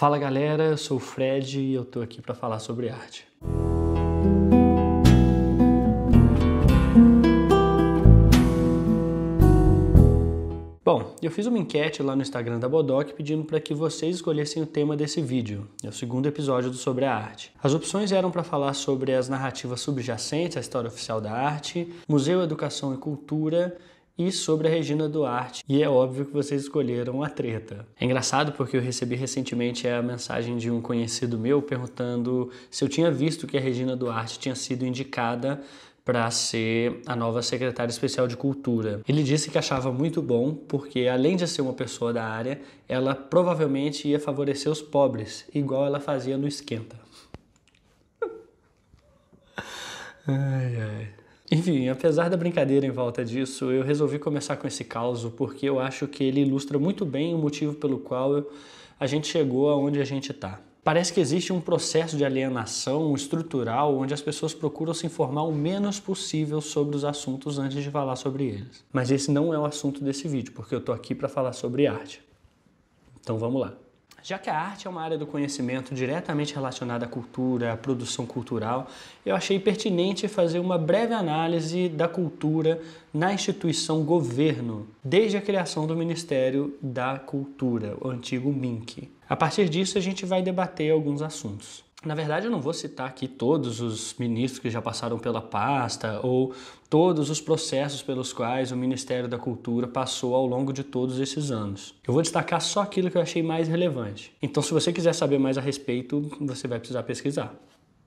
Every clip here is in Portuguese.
Fala galera, eu sou o Fred e eu tô aqui para falar sobre arte. Bom, eu fiz uma enquete lá no Instagram da Bodoc pedindo para que vocês escolhessem o tema desse vídeo. É o segundo episódio do Sobre a Arte. As opções eram para falar sobre as narrativas subjacentes à história oficial da arte, museu, educação e cultura e sobre a Regina Duarte. E é óbvio que vocês escolheram a treta. É engraçado porque eu recebi recentemente a mensagem de um conhecido meu perguntando se eu tinha visto que a Regina Duarte tinha sido indicada para ser a nova secretária especial de cultura. Ele disse que achava muito bom porque, além de ser uma pessoa da área, ela provavelmente ia favorecer os pobres, igual ela fazia no Esquenta. ai, ai. Enfim, apesar da brincadeira em volta disso, eu resolvi começar com esse caos porque eu acho que ele ilustra muito bem o motivo pelo qual a gente chegou aonde a gente está. Parece que existe um processo de alienação estrutural onde as pessoas procuram se informar o menos possível sobre os assuntos antes de falar sobre eles. Mas esse não é o assunto desse vídeo, porque eu estou aqui para falar sobre arte. Então vamos lá. Já que a arte é uma área do conhecimento diretamente relacionada à cultura, à produção cultural, eu achei pertinente fazer uma breve análise da cultura na instituição governo, desde a criação do Ministério da Cultura, o antigo MINC. A partir disso, a gente vai debater alguns assuntos. Na verdade, eu não vou citar aqui todos os ministros que já passaram pela pasta ou todos os processos pelos quais o Ministério da Cultura passou ao longo de todos esses anos. Eu vou destacar só aquilo que eu achei mais relevante. Então, se você quiser saber mais a respeito, você vai precisar pesquisar,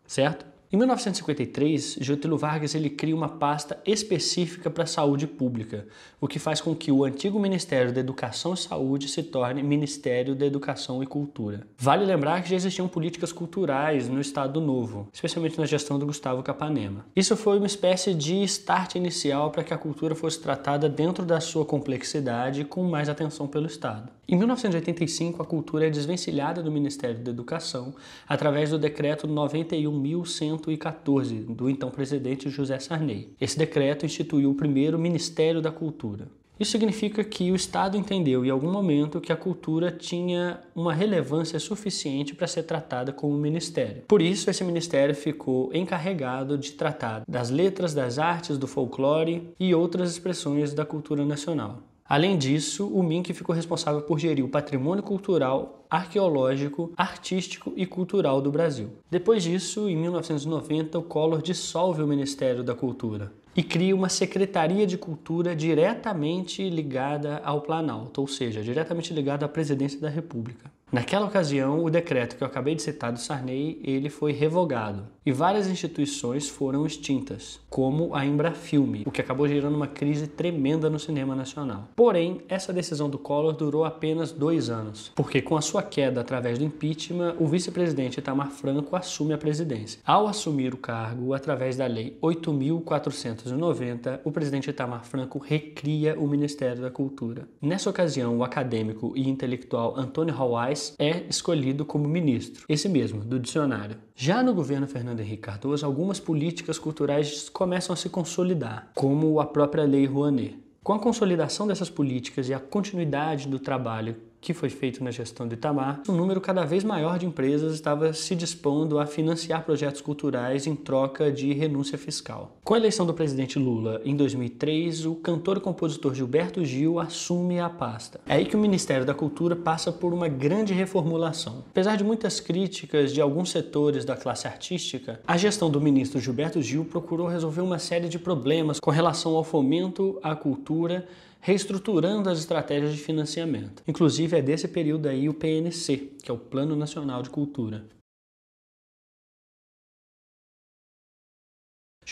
certo? Em 1953, Getúlio Vargas ele cria uma pasta específica para a saúde pública, o que faz com que o antigo Ministério da Educação e Saúde se torne Ministério da Educação e Cultura. Vale lembrar que já existiam políticas culturais no Estado Novo, especialmente na gestão do Gustavo Capanema. Isso foi uma espécie de start inicial para que a cultura fosse tratada dentro da sua complexidade com mais atenção pelo Estado. Em 1985, a cultura é desvencilhada do Ministério da Educação através do decreto 91.100 1914, do então presidente José Sarney. Esse decreto instituiu o primeiro Ministério da Cultura. Isso significa que o Estado entendeu em algum momento que a cultura tinha uma relevância suficiente para ser tratada como ministério. Por isso, esse ministério ficou encarregado de tratar das letras, das artes, do folclore e outras expressões da cultura nacional. Além disso, o MINC ficou responsável por gerir o patrimônio cultural, arqueológico, artístico e cultural do Brasil. Depois disso, em 1990, o Collor dissolve o Ministério da Cultura e cria uma Secretaria de Cultura diretamente ligada ao Planalto, ou seja, diretamente ligada à Presidência da República. Naquela ocasião, o decreto que eu acabei de citar do Sarney, ele foi revogado e várias instituições foram extintas, como a Embrafilme, o que acabou gerando uma crise tremenda no cinema nacional. Porém, essa decisão do Collor durou apenas dois anos, porque com a sua queda através do impeachment, o vice-presidente Itamar Franco assume a presidência. Ao assumir o cargo, através da Lei 8.490, o presidente Itamar Franco recria o Ministério da Cultura. Nessa ocasião, o acadêmico e intelectual Antônio Hawais é escolhido como ministro, esse mesmo, do dicionário. Já no governo Fernando Henrique Cardoso, algumas políticas culturais começam a se consolidar, como a própria Lei Rouanet. Com a consolidação dessas políticas e a continuidade do trabalho que foi feito na gestão do Itamar, um número cada vez maior de empresas estava se dispondo a financiar projetos culturais em troca de renúncia fiscal. Com a eleição do presidente Lula em 2003, o cantor e compositor Gilberto Gil assume a pasta. É aí que o Ministério da Cultura passa por uma grande reformulação. Apesar de muitas críticas de alguns setores da classe artística, a gestão do ministro Gilberto Gil procurou resolver uma série de problemas com relação ao fomento à cultura reestruturando as estratégias de financiamento. Inclusive é desse período aí o PNC, que é o Plano Nacional de Cultura.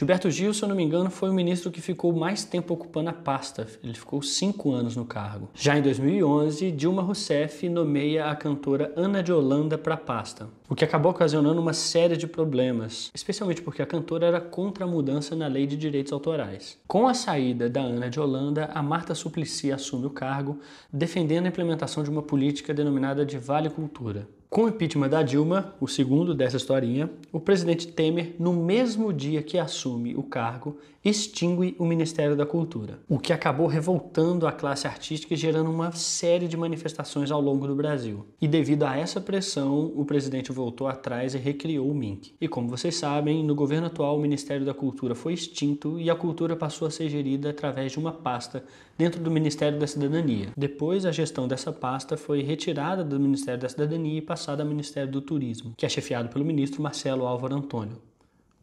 Gilberto Gil, se eu não me engano, foi o ministro que ficou mais tempo ocupando a pasta. Ele ficou cinco anos no cargo. Já em 2011, Dilma Rousseff nomeia a cantora Ana de Holanda para a pasta, o que acabou ocasionando uma série de problemas, especialmente porque a cantora era contra a mudança na lei de direitos autorais. Com a saída da Ana de Holanda, a Marta Suplicy assume o cargo, defendendo a implementação de uma política denominada de Vale Cultura. Com o impeachment da Dilma, o segundo dessa historinha, o presidente Temer, no mesmo dia que assume o cargo, extingue o Ministério da Cultura, o que acabou revoltando a classe artística e gerando uma série de manifestações ao longo do Brasil. E devido a essa pressão, o presidente voltou atrás e recriou o MINC. E como vocês sabem, no governo atual o Ministério da Cultura foi extinto e a cultura passou a ser gerida através de uma pasta dentro do Ministério da Cidadania. Depois, a gestão dessa pasta foi retirada do Ministério da Cidadania e passada ao Ministério do Turismo, que é chefiado pelo ministro Marcelo Álvaro Antônio.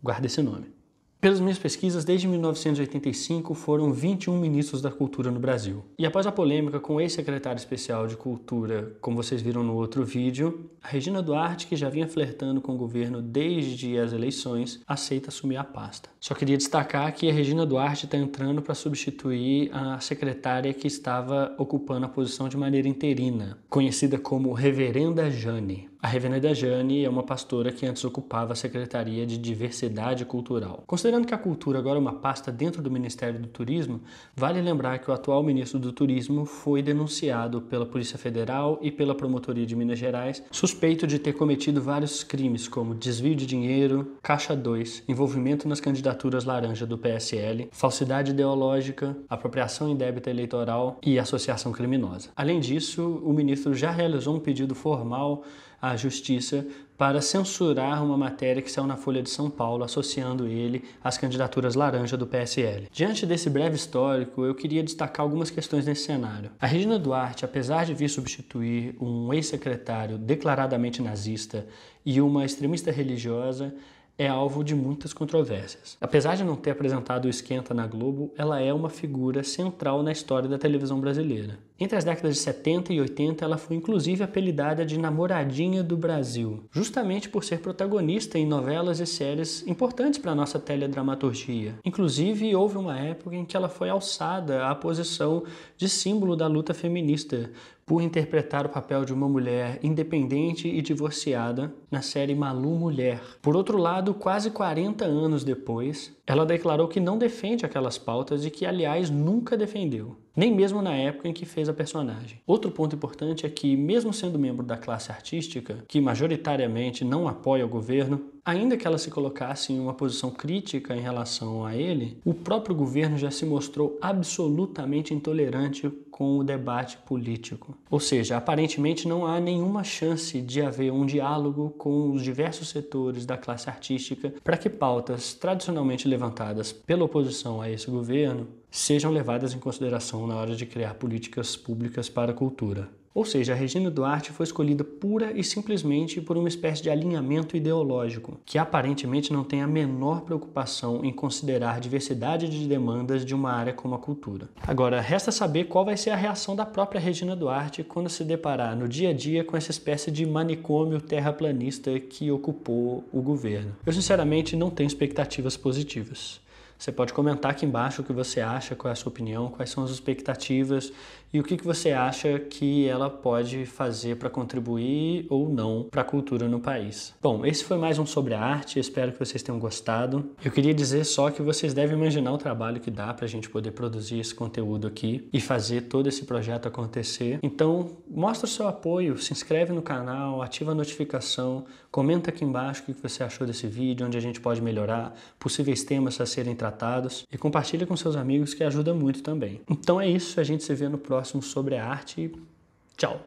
Guarda esse nome. Pelas minhas pesquisas, desde 1985 foram 21 ministros da Cultura no Brasil. E após a polêmica com o ex-secretário especial de Cultura, como vocês viram no outro vídeo, a Regina Duarte, que já vinha flertando com o governo desde as eleições, aceita assumir a pasta. Só queria destacar que a Regina Duarte está entrando para substituir a secretária que estava ocupando a posição de maneira interina, conhecida como Reverenda Jane. A Reverenda Jane é uma pastora que antes ocupava a Secretaria de Diversidade Cultural. Considerando que a cultura agora é uma pasta dentro do Ministério do Turismo, vale lembrar que o atual ministro do Turismo foi denunciado pela Polícia Federal e pela Promotoria de Minas Gerais, suspeito de ter cometido vários crimes como desvio de dinheiro, caixa 2, envolvimento nas candidaturas laranja do PSL, falsidade ideológica, apropriação indébita eleitoral e associação criminosa. Além disso, o ministro já realizou um pedido formal Justiça para censurar uma matéria que saiu na Folha de São Paulo associando ele às candidaturas laranja do PSL. Diante desse breve histórico, eu queria destacar algumas questões nesse cenário. A Regina Duarte, apesar de vir substituir um ex-secretário declaradamente nazista e uma extremista religiosa, é alvo de muitas controvérsias. Apesar de não ter apresentado o Esquenta na Globo, ela é uma figura central na história da televisão brasileira. Entre as décadas de 70 e 80, ela foi inclusive apelidada de namoradinha do Brasil, justamente por ser protagonista em novelas e séries importantes para a nossa teledramaturgia. Inclusive, houve uma época em que ela foi alçada à posição de símbolo da luta feminista, por interpretar o papel de uma mulher independente e divorciada na série Malu Mulher. Por outro lado, quase 40 anos depois, ela declarou que não defende aquelas pautas e que, aliás, nunca defendeu, nem mesmo na época em que fez a personagem. Outro ponto importante é que, mesmo sendo membro da classe artística, que majoritariamente não apoia o governo, ainda que ela se colocasse em uma posição crítica em relação a ele, o próprio governo já se mostrou absolutamente intolerante com o debate político. Ou seja, aparentemente não há nenhuma chance de haver um diálogo com os diversos setores da classe artística para que pautas tradicionalmente levantadas pela oposição a esse governo sejam levadas em consideração na hora de criar políticas públicas para a cultura. Ou seja, a Regina Duarte foi escolhida pura e simplesmente por uma espécie de alinhamento ideológico, que aparentemente não tem a menor preocupação em considerar a diversidade de demandas de uma área como a cultura. Agora, resta saber qual vai ser a reação da própria Regina Duarte quando se deparar no dia a dia com essa espécie de manicômio terraplanista que ocupou o governo. Eu, sinceramente, não tenho expectativas positivas. Você pode comentar aqui embaixo o que você acha, qual é a sua opinião, quais são as expectativas e o que, que você acha que ela pode fazer para contribuir ou não para a cultura no país. Bom, esse foi mais um sobre a arte, espero que vocês tenham gostado. Eu queria dizer só que vocês devem imaginar o trabalho que dá para a gente poder produzir esse conteúdo aqui e fazer todo esse projeto acontecer. Então, mostra o seu apoio, se inscreve no canal, ativa a notificação, comenta aqui embaixo o que você achou desse vídeo, onde a gente pode melhorar, possíveis temas a serem tratados e compartilha com seus amigos que ajuda muito também. Então é isso, a gente se vê no próximo próximo sobre a arte. Tchau!